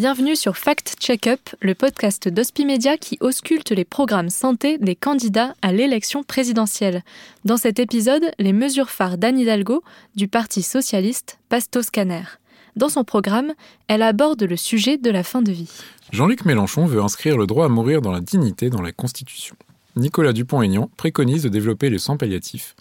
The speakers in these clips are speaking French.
Bienvenue sur Fact Check-up, le podcast d'Hospimedia qui ausculte les programmes santé des candidats à l'élection présidentielle. Dans cet épisode, les mesures phares d'Anne Hidalgo, du Parti socialiste, passent scanner. Dans son programme, elle aborde le sujet de la fin de vie. Jean-Luc Mélenchon veut inscrire le droit à mourir dans la dignité dans la Constitution. Nicolas Dupont-Aignan préconise de développer le sang palliatif.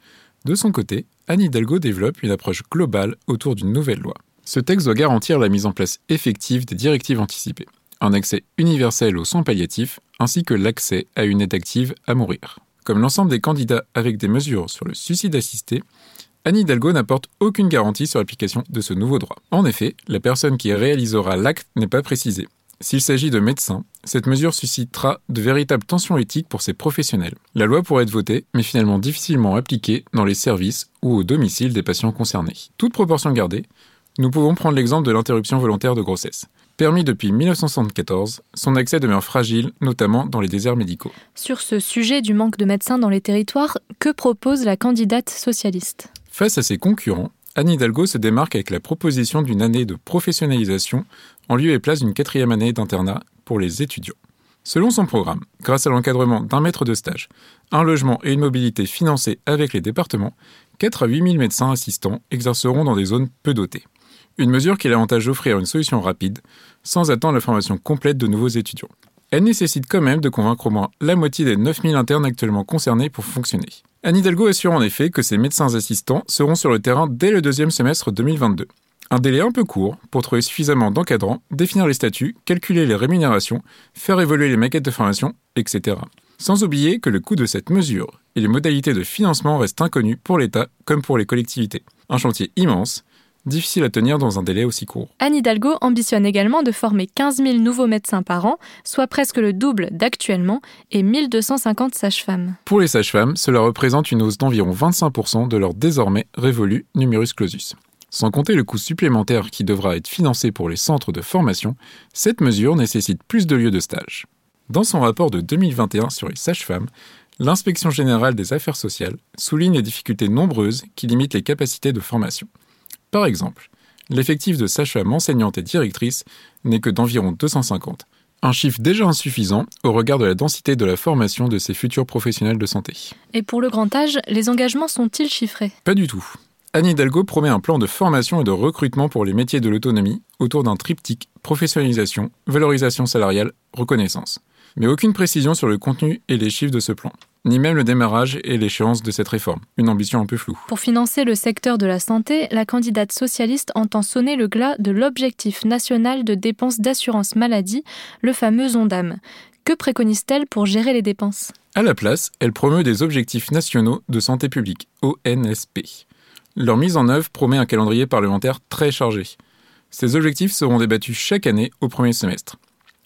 De son côté, Anne Hidalgo développe une approche globale autour d'une nouvelle loi. Ce texte doit garantir la mise en place effective des directives anticipées, un accès universel aux soins palliatifs, ainsi que l'accès à une aide active à mourir. Comme l'ensemble des candidats avec des mesures sur le suicide assisté, Anne Hidalgo n'apporte aucune garantie sur l'application de ce nouveau droit. En effet, la personne qui réalisera l'acte n'est pas précisée. S'il s'agit de médecins, cette mesure suscitera de véritables tensions éthiques pour ces professionnels. La loi pourrait être votée, mais finalement difficilement appliquée dans les services ou au domicile des patients concernés. Toute proportion gardée, nous pouvons prendre l'exemple de l'interruption volontaire de grossesse. Permis depuis 1974, son accès demeure fragile, notamment dans les déserts médicaux. Sur ce sujet du manque de médecins dans les territoires, que propose la candidate socialiste? Face à ses concurrents, Anne Hidalgo se démarque avec la proposition d'une année de professionnalisation en lieu et place d'une quatrième année d'internat pour les étudiants. Selon son programme, grâce à l'encadrement d'un maître de stage, un logement et une mobilité financés avec les départements, 4 à 8 000 médecins assistants exerceront dans des zones peu dotées. Une mesure qui a l'avantage d'offrir une solution rapide, sans attendre la formation complète de nouveaux étudiants. Elle nécessite quand même de convaincre au moins la moitié des 9000 internes actuellement concernés pour fonctionner. Anne Hidalgo assure en effet que ces médecins assistants seront sur le terrain dès le deuxième semestre 2022. Un délai un peu court pour trouver suffisamment d'encadrants, définir les statuts, calculer les rémunérations, faire évoluer les maquettes de formation, etc. Sans oublier que le coût de cette mesure et les modalités de financement restent inconnus pour l'État comme pour les collectivités. Un chantier immense difficile à tenir dans un délai aussi court. Anne Hidalgo ambitionne également de former 15 000 nouveaux médecins par an, soit presque le double d'actuellement, et 1250 sages-femmes. Pour les sages-femmes, cela représente une hausse d'environ 25% de leur désormais révolu numerus clausus. Sans compter le coût supplémentaire qui devra être financé pour les centres de formation, cette mesure nécessite plus de lieux de stage. Dans son rapport de 2021 sur les sages-femmes, l'inspection générale des affaires sociales souligne les difficultés nombreuses qui limitent les capacités de formation. Par exemple, l'effectif de sages-femmes enseignantes et directrices n'est que d'environ 250, un chiffre déjà insuffisant au regard de la densité de la formation de ces futurs professionnels de santé. Et pour le grand âge, les engagements sont-ils chiffrés? Pas du tout. Anne Hidalgo promet un plan de formation et de recrutement pour les métiers de l'autonomie autour d'un triptyque professionnalisation, valorisation salariale, reconnaissance. Mais aucune précision sur le contenu et les chiffres de ce plan ni même le démarrage et l'échéance de cette réforme. Une ambition un peu floue. Pour financer le secteur de la santé, la candidate socialiste entend sonner le glas de l'objectif national de dépenses d'assurance maladie, le fameux ONDAM. Que préconise-t-elle pour gérer les dépenses? À la place, elle promeut des objectifs nationaux de santé publique, ONSP. Leur mise en œuvre promet un calendrier parlementaire très chargé. Ces objectifs seront débattus chaque année au premier semestre.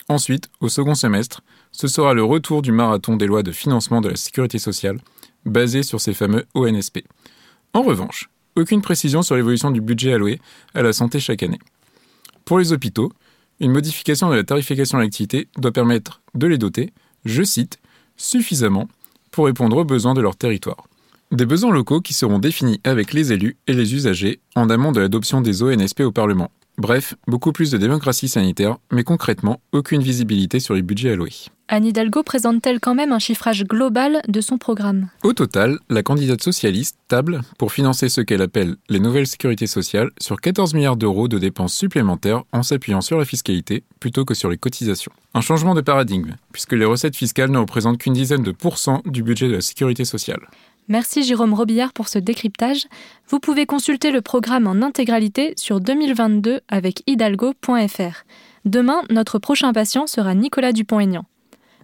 Ensuite, au second semestre, ce sera le retour du marathon des lois de financement de la sécurité sociale, basé sur ces fameux ONSP. En revanche, aucune précision sur l'évolution du budget alloué à la santé chaque année. Pour les hôpitaux, une modification de la tarification à l'activité doit permettre de les doter, je cite, suffisamment pour répondre aux besoins de leur territoire. Des besoins locaux qui seront définis avec les élus et les usagers en amont de l'adoption des ONSP au Parlement, Bref, beaucoup plus de démocratie sanitaire, mais concrètement, aucune visibilité sur les budgets alloués. Anne Hidalgo présente-t-elle quand même un chiffrage global de son programme? Au total, la candidate socialiste table pour financer ce qu'elle appelle les nouvelles sécurités sociales sur 14 milliards d'euros de dépenses supplémentaires en s'appuyant sur la fiscalité plutôt que sur les cotisations. Un changement de paradigme, puisque les recettes fiscales ne représentent qu'une dizaine de pourcents du budget de la sécurité sociale. Merci Jérôme Robillard pour ce décryptage. Vous pouvez consulter le programme en intégralité sur 2022 avec hidalgo.fr. Demain, notre prochain patient sera Nicolas Dupont-Aignan.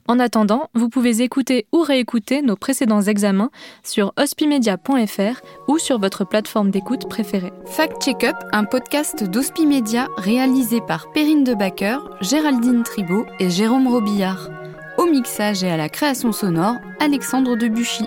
En attendant, vous pouvez écouter ou réécouter nos précédents examens sur hospimedia.fr ou sur votre plateforme d'écoute préférée. Fact Check Up, un podcast d'Hospimedia réalisé par Perrine Debacker, Géraldine Tribault et Jérôme Robillard. Au mixage et à la création sonore, Alexandre Debuchy.